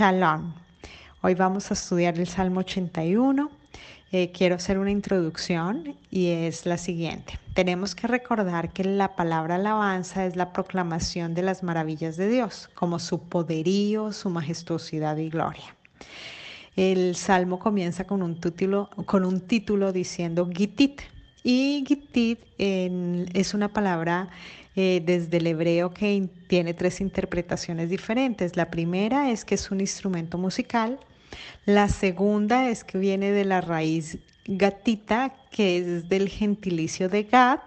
Shalom. Hoy vamos a estudiar el Salmo 81. Eh, quiero hacer una introducción y es la siguiente. Tenemos que recordar que la palabra alabanza es la proclamación de las maravillas de Dios, como su poderío, su majestuosidad y gloria. El salmo comienza con un título, con un título diciendo Gitit. Y Gitit es una palabra eh, desde el hebreo que tiene tres interpretaciones diferentes. La primera es que es un instrumento musical. La segunda es que viene de la raíz gatita, que es del gentilicio de Gat,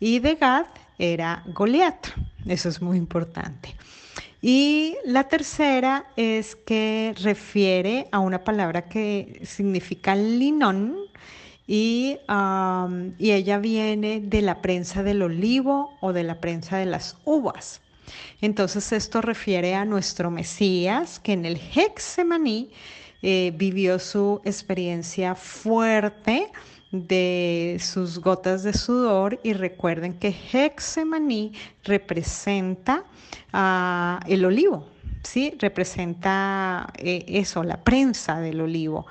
y de Gat era Goliat. Eso es muy importante. Y la tercera es que refiere a una palabra que significa linón, y, y ella viene de la prensa del olivo o de la prensa de las uvas. Entonces esto refiere a nuestro Mesías que en el Hexemaní eh, vivió su experiencia fuerte de sus gotas de sudor y recuerden que Hexemaní representa el olivo, ¿sí? Representa eh, eso, la prensa del olivo.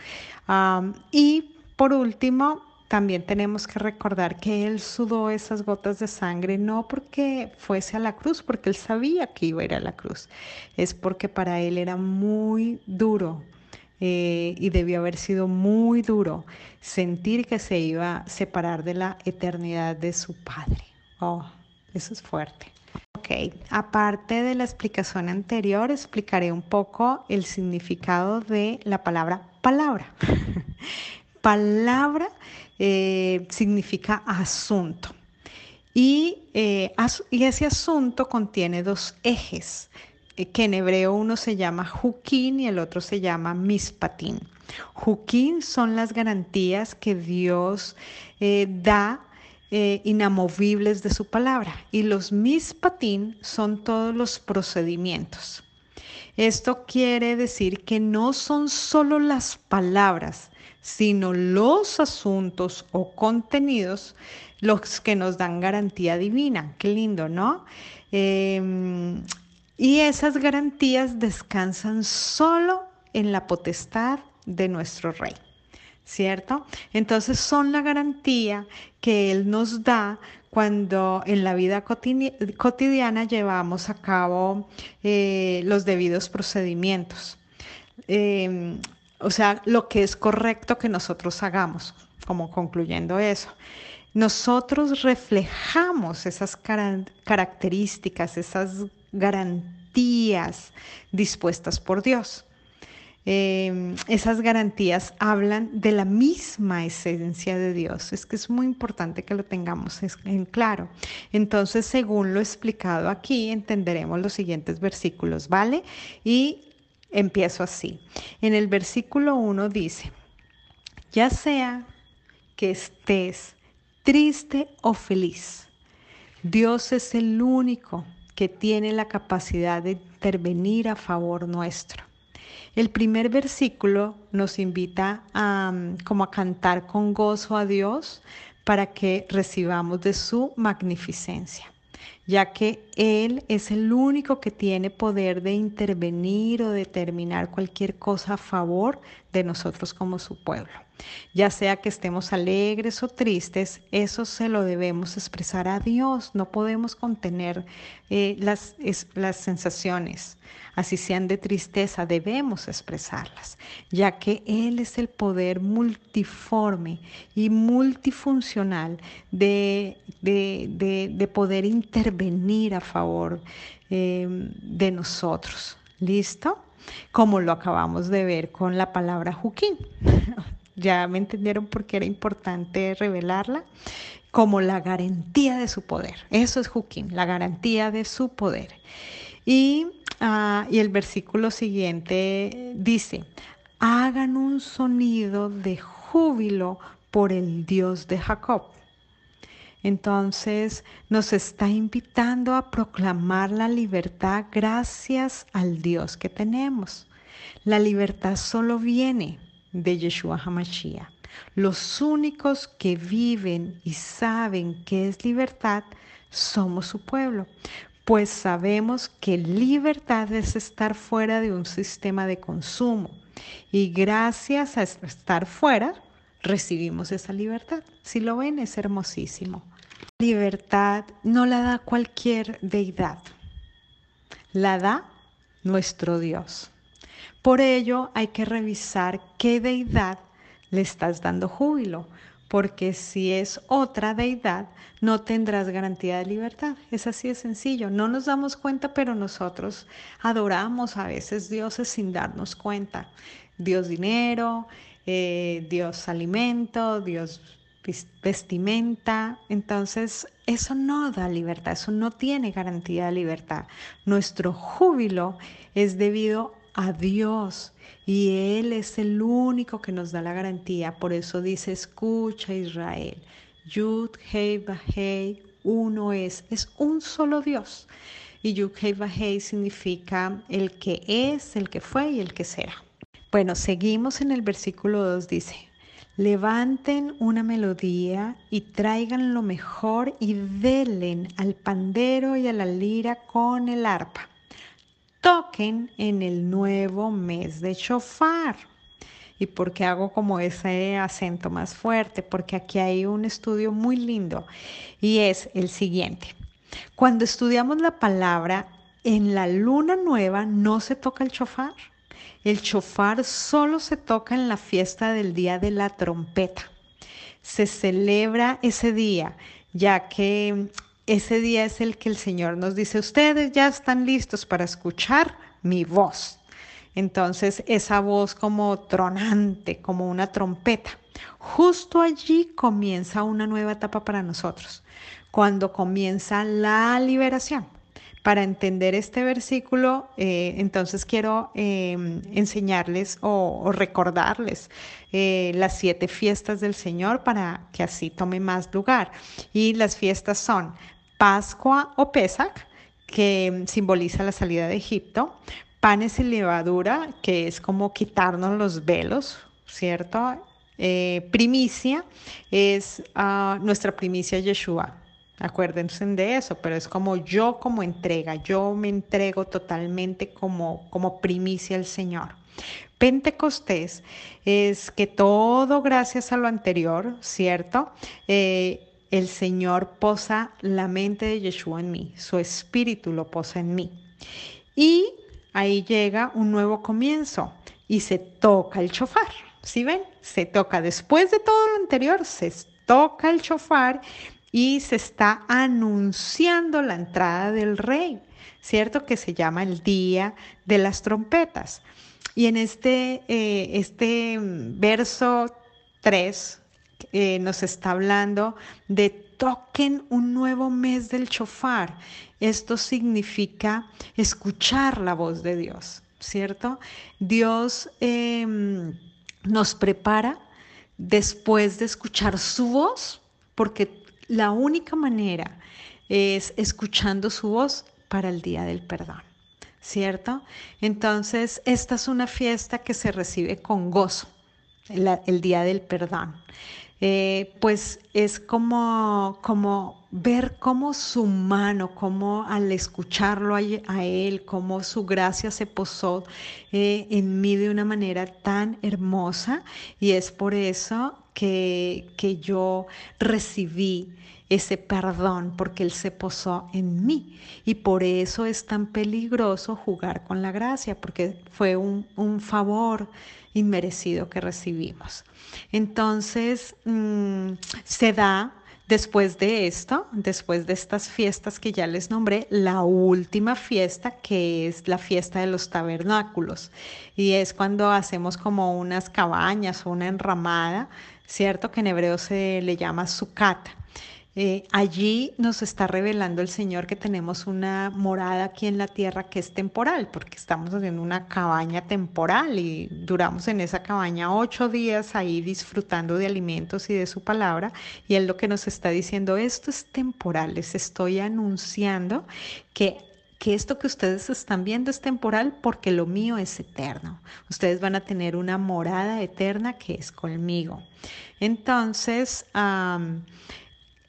y por último, también tenemos que recordar que Él sudó esas gotas de sangre no porque fuese a la cruz, porque Él sabía que iba a ir a la cruz, es porque para Él era muy duro eh, y debió haber sido muy duro sentir que se iba a separar de la eternidad de su Padre. Oh, eso es fuerte. Ok, aparte de la explicación anterior, explicaré un poco el significado de la palabra palabra. palabra eh, significa asunto. Y, eh, y, ese asunto contiene dos ejes, eh, que en hebreo uno se llama juquín y el otro se llama mispatín. Juquín son las garantías que Dios da inamovibles de su palabra y los mispatín son todos los procedimientos. Esto quiere decir que no son solo las palabras, sino los asuntos o contenidos los que nos dan garantía divina. Qué lindo, ¿no? Em, y esas garantías descansan solo en la potestad de nuestro Rey, ¿cierto? Entonces son la garantía que Él nos da cuando en la vida cotidiana llevamos a cabo eh, los debidos procedimientos. Em, o sea, lo que es correcto que nosotros hagamos, como concluyendo eso. Nosotros reflejamos esas características, esas garantías dispuestas por Dios. Em, esas garantías hablan de la misma esencia de Dios. Es que es muy importante que lo tengamos en claro. Entonces, según lo explicado aquí, entenderemos los siguientes versículos, ¿vale? Y Empiezo así. En el versículo 1 dice, ya sea que estés triste o feliz, Dios es el único que tiene la capacidad de intervenir a favor nuestro. El primer versículo nos invita a como a cantar con gozo a Dios para que recibamos de su magnificencia ya que Él es el único que tiene poder de intervenir o determinar cualquier cosa a favor de nosotros como su pueblo. Ya sea que estemos alegres o tristes, eso se lo debemos expresar a Dios. No podemos contener eh, las, las sensaciones, así sean de tristeza, debemos expresarlas, ya que Él es el poder multiforme y multifuncional de, de, poder intervenir a favor eh, de nosotros. ¿Listo? Como lo acabamos de ver con la palabra Juquín. ya me entendieron por qué era importante revelarla, como la garantía de su poder. Eso es Juquín, la garantía de su poder. Y, ah, y el versículo siguiente dice, hagan un sonido de júbilo por el Dios de Jacob. Entonces nos está invitando a proclamar la libertad gracias al Dios que tenemos. La libertad solo viene de Yeshua HaMashiach. Los únicos que viven y saben que es libertad somos su pueblo. pues sabemos que libertad es estar fuera de un sistema de consumo y gracias a estar fuera recibimos esa libertad. Si lo ven, es hermosísimo. Libertad no la da cualquier deidad, la da nuestro Dios. Por ello hay que revisar qué deidad le estás dando júbilo, porque si es otra deidad, no tendrás garantía de libertad. Es así de sencillo. No nos damos cuenta, pero nosotros adoramos a veces dioses sin darnos cuenta. Dios dinero, eh, Dios alimento, Dios vestimenta. Entonces, eso no da libertad, eso no tiene garantía de libertad. Nuestro júbilo es debido a Dios y Él es el único que nos da la garantía. Por eso dice, escucha Israel, Yud, Hei, Hei, uno es, es un solo Dios. Y Yud, Hei, Hei significa el que es, el que fue y el que será. Bueno, seguimos en el versículo 2, dice, levanten una melodía y traigan lo mejor y delen al pandero y a la lira con el arpa toquen en el nuevo mes de shofar. ¿Y por qué hago como ese acento más fuerte? Porque aquí hay un estudio muy lindo y es el siguiente. Cuando estudiamos la palabra, en la luna nueva no se toca el shofar. El shofar solo se toca en la fiesta del día de la trompeta. Se celebra ese día, ya que ese día es el que el Señor nos dice, ustedes ya están listos para escuchar mi voz. Entonces, esa voz como tronante, como una trompeta. Justo allí comienza una nueva etapa para nosotros, cuando comienza la liberación. Para entender este versículo, eh, entonces quiero em, enseñarles o, recordarles eh, las siete fiestas del Señor para que así tome más lugar. Y las fiestas son Pascua o Pesach, que simboliza la salida de Egipto, panes y levadura, que es como quitarnos los velos, ¿cierto? Eh, primicia es ah, nuestra primicia Yeshua. Acuérdense de eso, pero es como yo como entrega, yo me entrego totalmente como, como primicia al Señor. Pentecostés es que todo gracias a lo anterior, ¿cierto? Eh, el Señor posa la mente de Yeshua en mí, su espíritu lo posa en mí. Y ahí llega un nuevo comienzo y se toca el chofar. ¿Sí ven? Se toca después de todo lo anterior, se toca el chofar y se está anunciando la entrada del rey, ¿cierto? Que se llama el día de las trompetas. Y en este, eh, este verso 3 eh, nos está hablando de toquen un nuevo mes del chofar. Esto significa escuchar la voz de Dios, ¿cierto? Dios em, nos prepara después de escuchar su voz, porque la única manera es escuchando su voz para el día del perdón. ¿Cierto? Entonces, esta es una fiesta que se recibe con gozo, el día del perdón. Eh, pues es como, como ver cómo su mano, como al escucharlo a, él, cómo su gracia se posó eh, en mí de una manera tan hermosa y es por eso que, que yo recibí ese perdón porque Él se posó en mí. Y por eso es tan peligroso jugar con la gracia, porque fue un, un favor inmerecido que recibimos. Entonces, mm, se da después de esto, después de estas fiestas que ya les nombré, la última fiesta que es la fiesta de los tabernáculos. Y es cuando hacemos como unas cabañas o una enramada, ¿cierto? Que en hebreo se le llama sukkah. Eh, allí nos está revelando el Señor que tenemos una morada aquí en la tierra que es temporal, porque estamos haciendo una cabaña temporal y duramos en esa cabaña ocho días ahí disfrutando de alimentos y de su palabra. Y Él lo que nos está diciendo, esto es temporal, les estoy anunciando que que esto que ustedes están viendo es temporal porque lo mío es eterno. Ustedes van a tener una morada eterna que es conmigo. Entonces,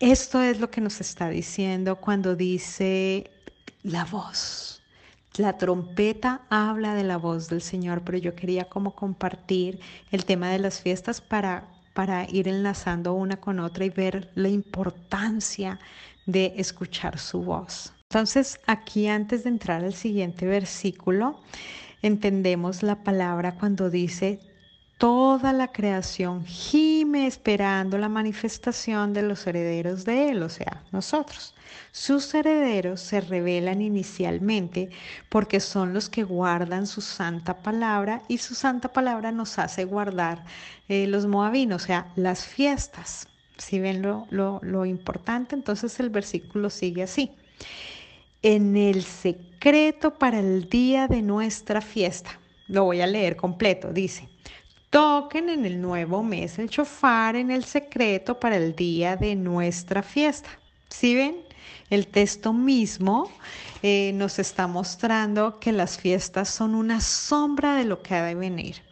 esto es lo que nos está diciendo cuando dice, la voz. La trompeta habla de la voz del Señor, pero yo quería como compartir el tema de las fiestas para, para ir enlazando una con otra y ver la importancia de escuchar su voz. Entonces, aquí antes de entrar al siguiente versículo, entendemos la palabra cuando dice, toda la creación gime esperando la manifestación de los herederos de Él, o sea, nosotros. Sus herederos se revelan inicialmente porque son los que guardan su santa palabra y su santa palabra nos hace guardar eh, los moabinos, o sea, las fiestas. Si ven lo, lo importante, entonces el versículo sigue así. En el secreto para el día de nuestra fiesta. Lo voy a leer completo. Dice, Toquen en el nuevo mes el chofar en el secreto para el día de nuestra fiesta. ¿Sí ven? El texto mismo eh, nos está mostrando que las fiestas son una sombra de lo que ha de venir.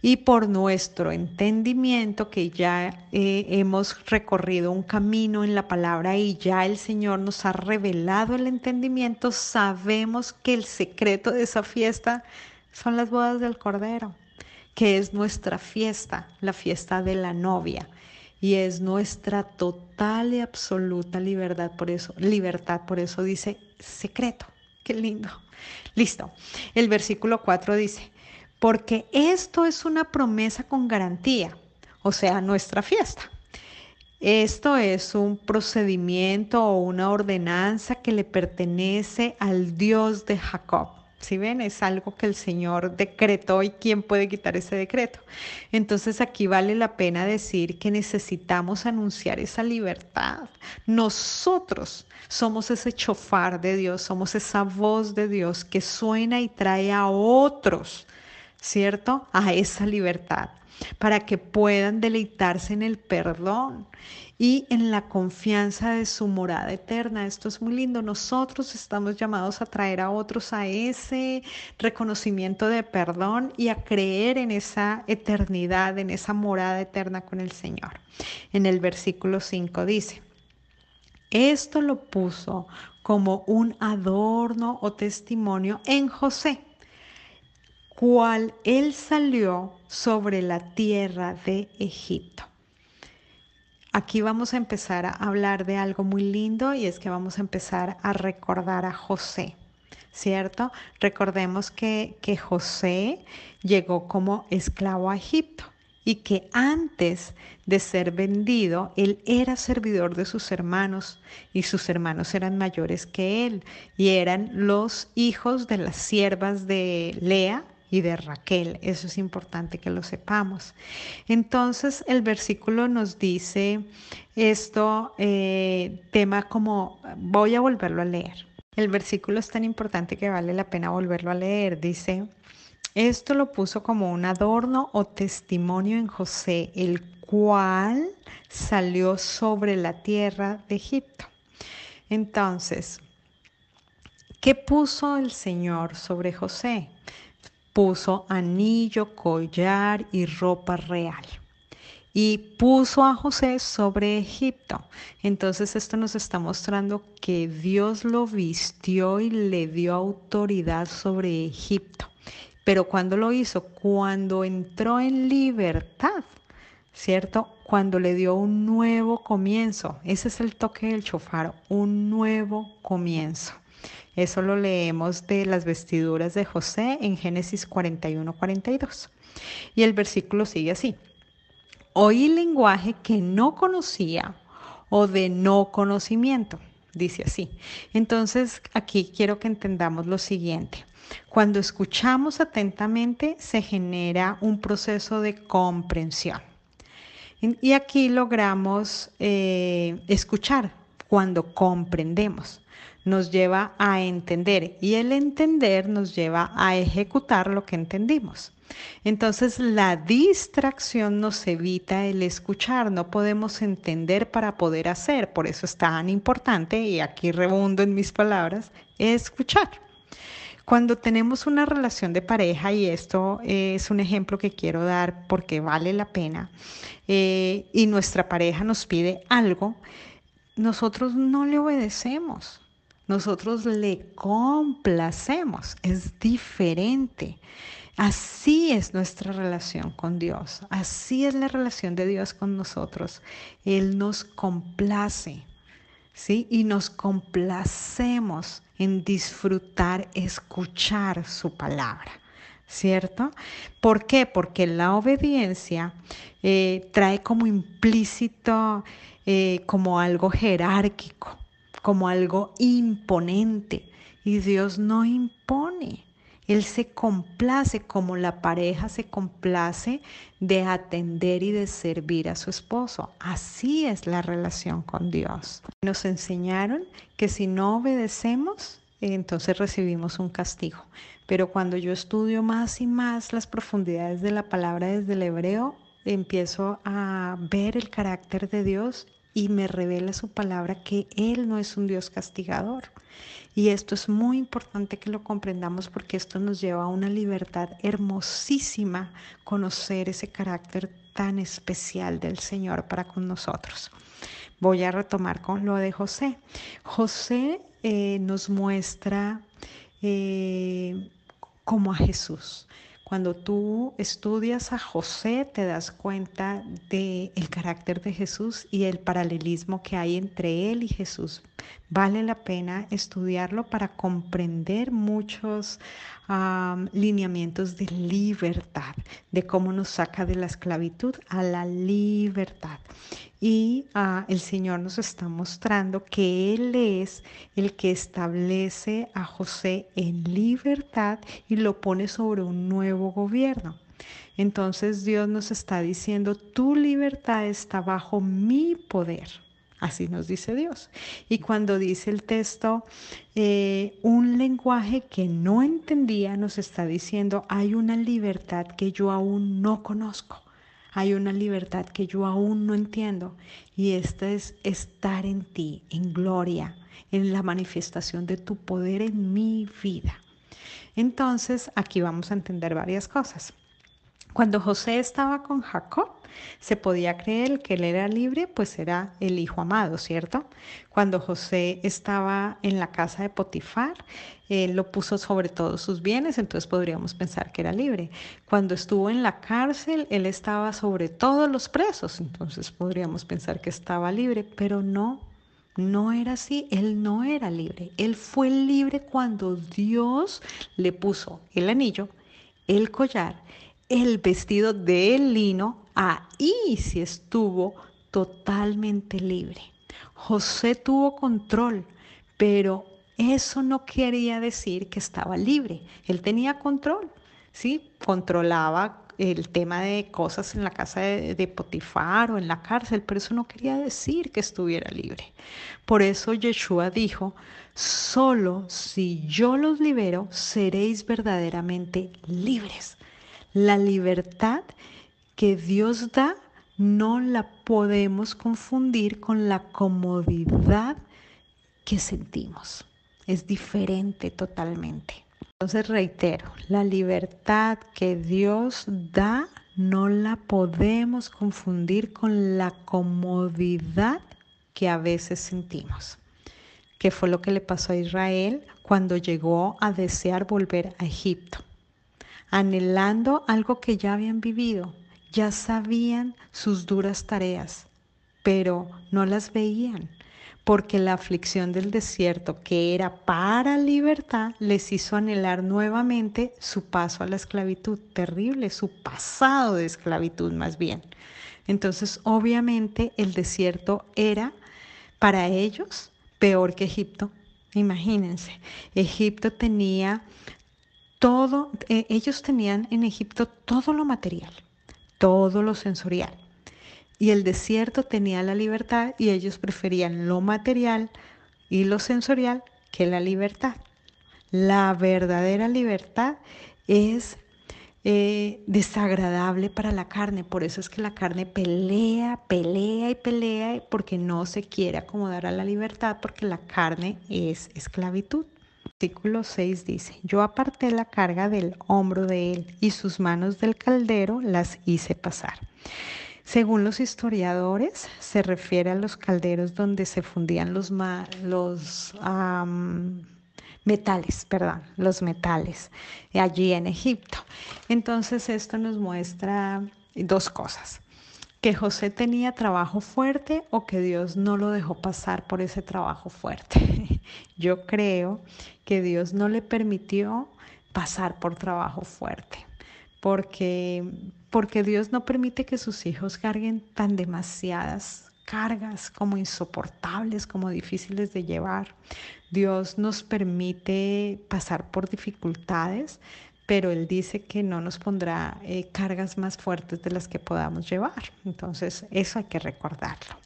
Y por nuestro entendimiento, que ya eh, hemos recorrido un camino en la palabra y ya el Señor nos ha revelado el entendimiento, sabemos que el secreto de esa fiesta son las bodas del Cordero que es nuestra fiesta, la fiesta de la novia. Y es nuestra total y absoluta libertad. Por eso, libertad, por eso dice secreto. Qué lindo. Listo. El versículo 4 dice, porque esto es una promesa con garantía, o sea, nuestra fiesta. Esto es un procedimiento o una ordenanza que le pertenece al Dios de Jacob. Si ven, es algo que el Señor decretó y quién puede quitar ese decreto. Entonces aquí vale la pena decir que necesitamos anunciar esa libertad. Nosotros somos ese chofar de Dios, somos esa voz de Dios que suena y trae a otros, ¿cierto? A esa libertad para que puedan deleitarse en el perdón y en la confianza de su morada eterna. Esto es muy lindo. Nosotros estamos llamados a traer a otros a ese reconocimiento de perdón y a creer en esa eternidad, en esa morada eterna con el Señor. En el versículo 5 dice, esto lo puso como un adorno o testimonio en José cual él salió sobre la tierra de Egipto. Aquí vamos a empezar a hablar de algo muy lindo y es que vamos a empezar a recordar a José, ¿cierto? Recordemos que, que José llegó como esclavo a Egipto y que antes de ser vendido, él era servidor de sus hermanos y sus hermanos eran mayores que él y eran los hijos de las siervas de Lea y de Raquel. Eso es importante que lo sepamos. Entonces el versículo nos dice esto, eh, tema como, voy a volverlo a leer. El versículo es tan importante que vale la pena volverlo a leer. Dice, esto lo puso como un adorno o testimonio en José, el cual salió sobre la tierra de Egipto. Entonces, ¿qué puso el Señor sobre José? Puso anillo, collar y ropa real. Y puso a José sobre Egipto. Entonces esto nos está mostrando que Dios lo vistió y le dio autoridad sobre Egipto. Pero cuando lo hizo? Cuando entró en libertad, ¿cierto? Cuando le dio un nuevo comienzo. Ese es el toque del chofar, un nuevo comienzo. Eso lo leemos de las vestiduras de José en Génesis 41, 42. Y el versículo sigue así. Oí lenguaje que no conocía o de no conocimiento, dice así. Entonces, aquí quiero que entendamos lo siguiente. Cuando escuchamos atentamente, se genera un proceso de comprensión. Y aquí logramos eh, escuchar cuando comprendemos nos lleva a entender y el entender nos lleva a ejecutar lo que entendimos. Entonces la distracción nos evita el escuchar, no podemos entender para poder hacer, por eso es tan importante, y aquí rebundo en mis palabras, escuchar. Cuando tenemos una relación de pareja, y esto es un ejemplo que quiero dar porque vale la pena, eh, y nuestra pareja nos pide algo, nosotros no le obedecemos nosotros le complacemos, es diferente. Así es nuestra relación con Dios, así es la relación de Dios con nosotros. Él nos complace, ¿sí? Y nos complacemos en disfrutar, escuchar su palabra. ¿cierto? ¿Por qué? Porque la obediencia eh, trae como implícito, eh, como algo jerárquico, como algo imponente. Y Dios no impone. Él se complace como la pareja se complace de atender y de servir a su esposo. Así es la relación con Dios. Nos enseñaron que si no obedecemos, entonces recibimos un castigo. Pero cuando yo estudio más y más las profundidades de la palabra desde el hebreo, empiezo a ver el carácter de Dios y me revela su palabra que Él no es un Dios castigador. Y esto es muy importante que lo comprendamos porque esto nos lleva a una libertad hermosísima, conocer ese carácter tan especial del Señor para con nosotros. Voy a retomar con lo de José. José eh, nos muestra eh, como a Jesús. Cuando tú estudias a José, te das cuenta del el carácter de Jesús y el paralelismo que hay entre él y Jesús. Vale la pena estudiarlo para comprender muchos lineamientos de libertad, de cómo nos saca de la esclavitud a la libertad. Y ah, el Señor nos está mostrando que Él es el que establece a José en libertad y lo pone sobre un nuevo gobierno. Entonces Dios nos está diciendo, tu libertad está bajo mi poder. Así nos dice Dios. Y cuando dice el texto, eh, un lenguaje que no entendía, nos está diciendo, hay una libertad que yo aún no conozco. Hay una libertad que yo aún no entiendo. Y esta es estar en ti, en gloria, en la manifestación de tu poder en mi vida. Entonces, aquí vamos a entender varias cosas. Cuando José estaba con Jacob, se podía creer que él era libre, pues era el hijo amado, ¿cierto? Cuando José estaba en la casa de Potifar, él lo puso sobre todos sus bienes, entonces podríamos pensar que era libre. Cuando estuvo en la cárcel, él estaba sobre todos los presos, entonces podríamos pensar que estaba libre, pero no, no era así, él no era libre. Él fue libre cuando Dios le puso el anillo, el collar, el vestido de lino, ahí sí estuvo totalmente libre. José tuvo control, pero eso no quería decir que estaba libre. Él tenía control, ¿sí? Controlaba el tema de cosas en la casa de, Potifar o en la cárcel, pero eso no quería decir que estuviera libre. Por eso Yeshua dijo, solo si yo los libero, seréis verdaderamente libres. La libertad que Dios da no la podemos confundir con la comodidad que sentimos. Es diferente totalmente. Entonces reitero, la libertad que Dios da no la podemos confundir con la comodidad que a veces sentimos. ¿Qué fue lo que le pasó a Israel cuando llegó a desear volver a Egipto? Anhelando algo que ya habían vivido, ya sabían sus duras tareas, pero no las veían, porque la aflicción del desierto, que era para libertad, les hizo anhelar nuevamente su paso a la esclavitud, terrible, su pasado de esclavitud más bien. Entonces, obviamente, el desierto era para ellos peor que Egipto. Imagínense, Egipto tenía todo, eh, ellos tenían en Egipto todo lo material, todo lo sensorial. Y el desierto tenía la libertad y ellos preferían lo material y lo sensorial que la libertad. La verdadera libertad es eh, desagradable para la carne. Por eso es que la carne pelea, pelea y pelea porque no se quiere acomodar a la libertad porque la carne es esclavitud. Versículo 6 dice, yo aparté la carga del hombro de él y sus manos del caldero las hice pasar. Según los historiadores, se refiere a los calderos donde se fundían los, metales, perdón, los metales allí en Egipto. Entonces esto nos muestra dos cosas que José tenía trabajo fuerte o que Dios no lo dejó pasar por ese trabajo fuerte. Yo creo que Dios no le permitió pasar por trabajo fuerte, porque, porque Dios no permite que sus hijos carguen tan demasiadas cargas como insoportables, como difíciles de llevar. Dios nos permite pasar por dificultades, pero Él dice que no nos pondrá eh, cargas más fuertes de las que podamos llevar. Entonces, eso hay que recordarlo.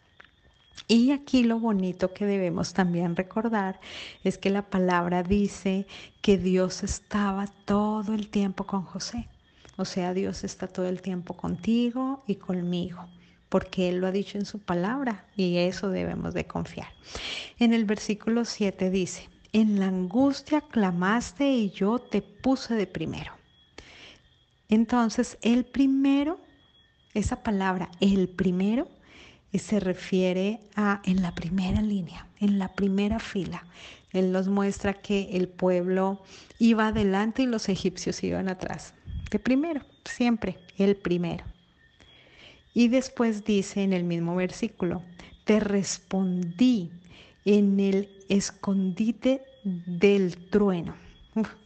Y aquí lo bonito que debemos también recordar es que la palabra dice que Dios estaba todo el tiempo con José. O sea, Dios está todo el tiempo contigo y conmigo, porque Él lo ha dicho en su palabra y eso debemos de confiar. En el versículo 7 dice, en la angustia clamaste y yo te puse de primero. Entonces, el primero, esa palabra, el primero, eh, se refiere a en la primera línea, en la primera fila. Él nos muestra que el pueblo iba adelante y los egipcios iban atrás. De primero, siempre, el primero. Y después dice en el mismo versículo, te respondí en el escondite del trueno.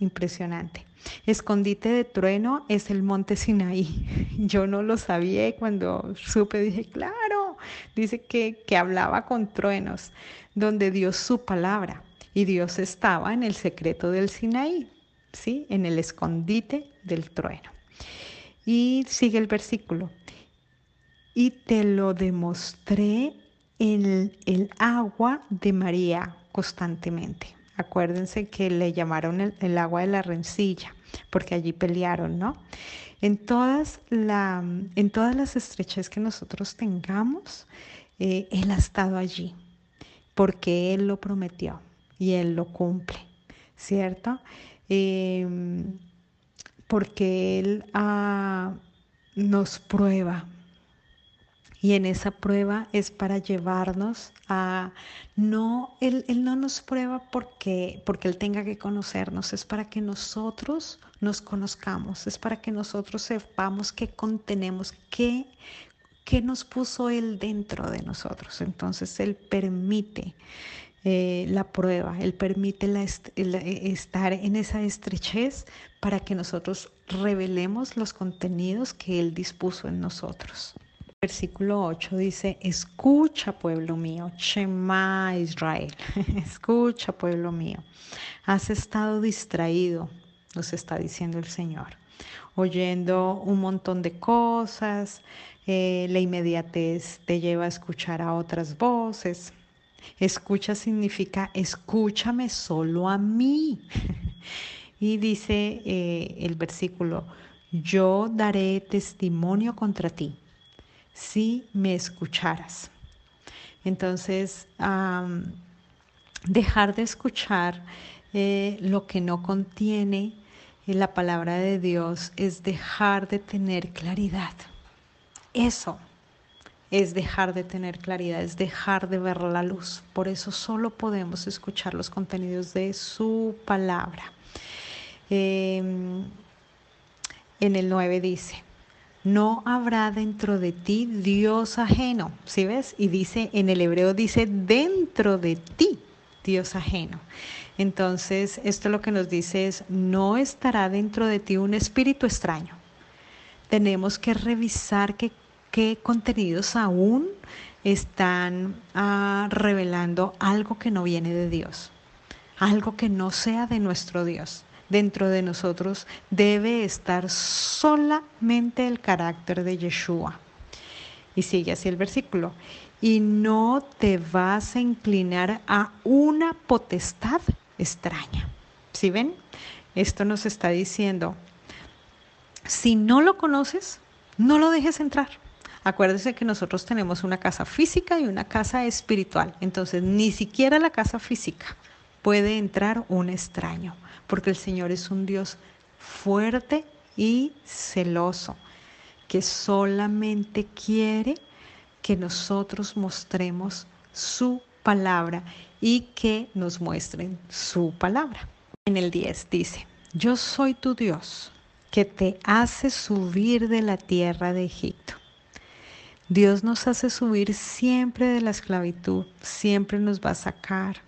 impresionante. Escondite de trueno es el monte Sinaí. Yo no lo sabía cuando supe dije, claro, dice que, que hablaba con truenos, donde dio su palabra. Y Dios estaba en el secreto del Sinaí, ¿sí? En el escondite del trueno. Y sigue el versículo. Y te lo demostré en el agua de María constantemente. Acuérdense que le llamaron el, agua de la rencilla, porque allí pelearon, ¿no? En todas, la, en todas las estreches que nosotros tengamos, eh, Él ha estado allí, porque Él lo prometió y Él lo cumple, ¿cierto? Em, porque Él ah, nos prueba, y en esa prueba es para llevarnos a, no, Él, él no nos prueba porque, porque Él tenga que conocernos, es para que nosotros nos conozcamos, es para que nosotros sepamos qué contenemos, qué, qué nos puso Él dentro de nosotros. Entonces Él permite eh, la prueba, Él permite la estar en esa estrechez para que nosotros revelemos los contenidos que Él dispuso en nosotros. Versículo 8 dice, escucha pueblo mío, Shema Israel, escucha pueblo mío, has estado distraído, nos está diciendo el Señor, oyendo un montón de cosas, eh, la inmediatez te lleva a escuchar a otras voces. Escucha significa escúchame solo a mí. y dice eh, el versículo, yo daré testimonio contra ti si me escucharas. Entonces, dejar de escuchar eh, lo que no contiene eh, la palabra de Dios es dejar de tener claridad. Eso es dejar de tener claridad, es dejar de ver la luz. Por eso solo podemos escuchar los contenidos de su palabra. Em, en el 9 dice, no habrá dentro de ti Dios ajeno. ¿Sí ves? Y dice, en el hebreo dice, dentro de ti Dios ajeno. Entonces, esto lo que nos dice es, no estará dentro de ti un espíritu extraño. Tenemos que revisar qué, qué contenidos aún están ah, revelando algo que no viene de Dios, algo que no sea de nuestro Dios dentro de nosotros debe estar solamente el carácter de Yeshua. Y sigue así el versículo. Y no te vas a inclinar a una potestad extraña. ¿Sí ven? Esto nos está diciendo, si no lo conoces, no lo dejes entrar. Acuérdese que nosotros tenemos una casa física y una casa espiritual. Entonces, ni siquiera la casa física puede entrar un extraño porque el Señor es un Dios fuerte y celoso, que solamente quiere que nosotros mostremos su palabra y que nos muestren su palabra. En el 10 dice, yo soy tu Dios, que te hace subir de la tierra de Egipto. Dios nos hace subir siempre de la esclavitud, siempre nos va a sacar,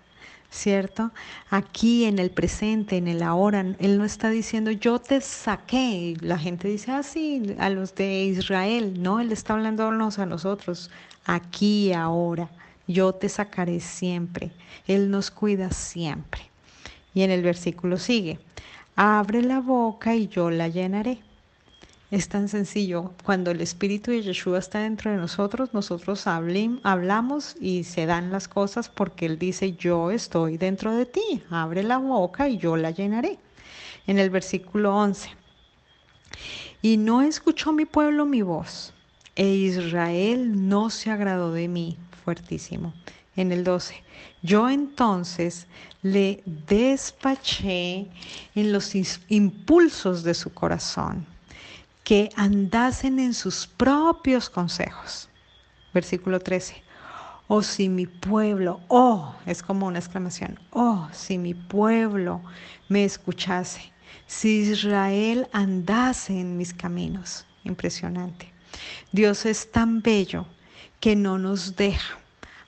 ¿cierto? Aquí en el presente, en el ahora, Él no está diciendo yo te saqué. La gente dice así ah, a los de Israel, no, Él está hablándonos a nosotros, aquí, ahora. Yo te sacaré siempre. Él nos cuida siempre. Y en el versículo sigue, abre la boca y yo la llenaré. Es tan sencillo. Cuando el Espíritu de Yeshua está dentro de nosotros, nosotros hablamos y se dan las cosas porque Él dice, yo estoy dentro de ti. Abre la boca y yo la llenaré. En el versículo 11. Y no escuchó mi pueblo mi voz, e Israel no se agradó de mí. Fuertísimo en el 12. Yo entonces le despaché en los impulsos de su corazón, que andasen en sus propios consejos. Versículo 13. Oh, si mi pueblo, oh, es como una exclamación, oh, si mi pueblo me escuchase, si Israel andase en mis caminos. Impresionante. Dios es tan bello que no nos deja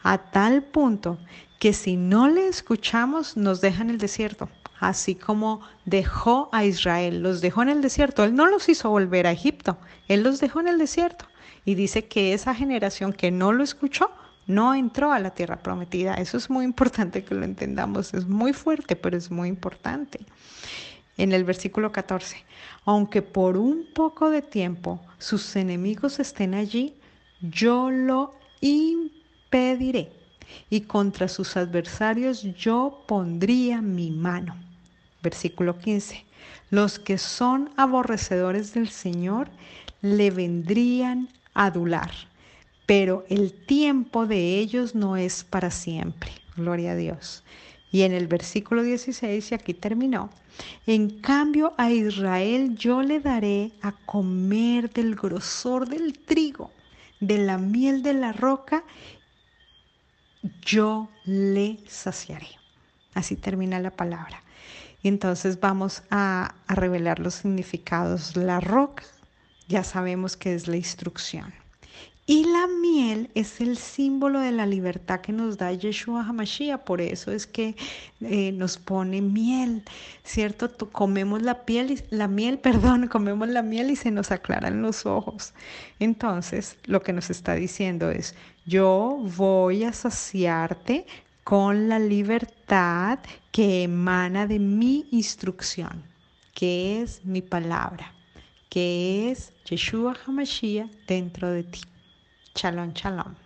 a tal punto que si no le escuchamos nos deja en el desierto, así como dejó a Israel, los dejó en el desierto, él no los hizo volver a Egipto, él los dejó en el desierto y dice que esa generación que no lo escuchó no entró a la tierra prometida. Eso es muy importante que lo entendamos, es muy fuerte, pero es muy importante. En el versículo 14, aunque por un poco de tiempo sus enemigos estén allí, yo lo pediré y contra sus adversarios yo pondría mi mano. Versículo 15. Los que son aborrecedores del Señor le vendrían a adular, pero el tiempo de ellos no es para siempre. Gloria a Dios. Y en el versículo 16, y aquí terminó, en cambio a Israel yo le daré a comer del grosor del trigo, de la miel de la roca yo le saciaré. Así termina la palabra. Y entonces vamos a, revelar los significados. La roca, ya sabemos que es la instrucción. Y la miel es el símbolo de la libertad que nos da Yeshua HaMashiach, por eso es que eh, nos pone miel, ¿cierto? Comemos la, piel la miel, perdón, comemos la miel y se nos aclaran los ojos. Entonces, lo que nos está diciendo es, yo voy a saciarte con la libertad que emana de mi instrucción, que es mi palabra, que es Yeshua HaMashiach dentro de ti. Shalom, shalom.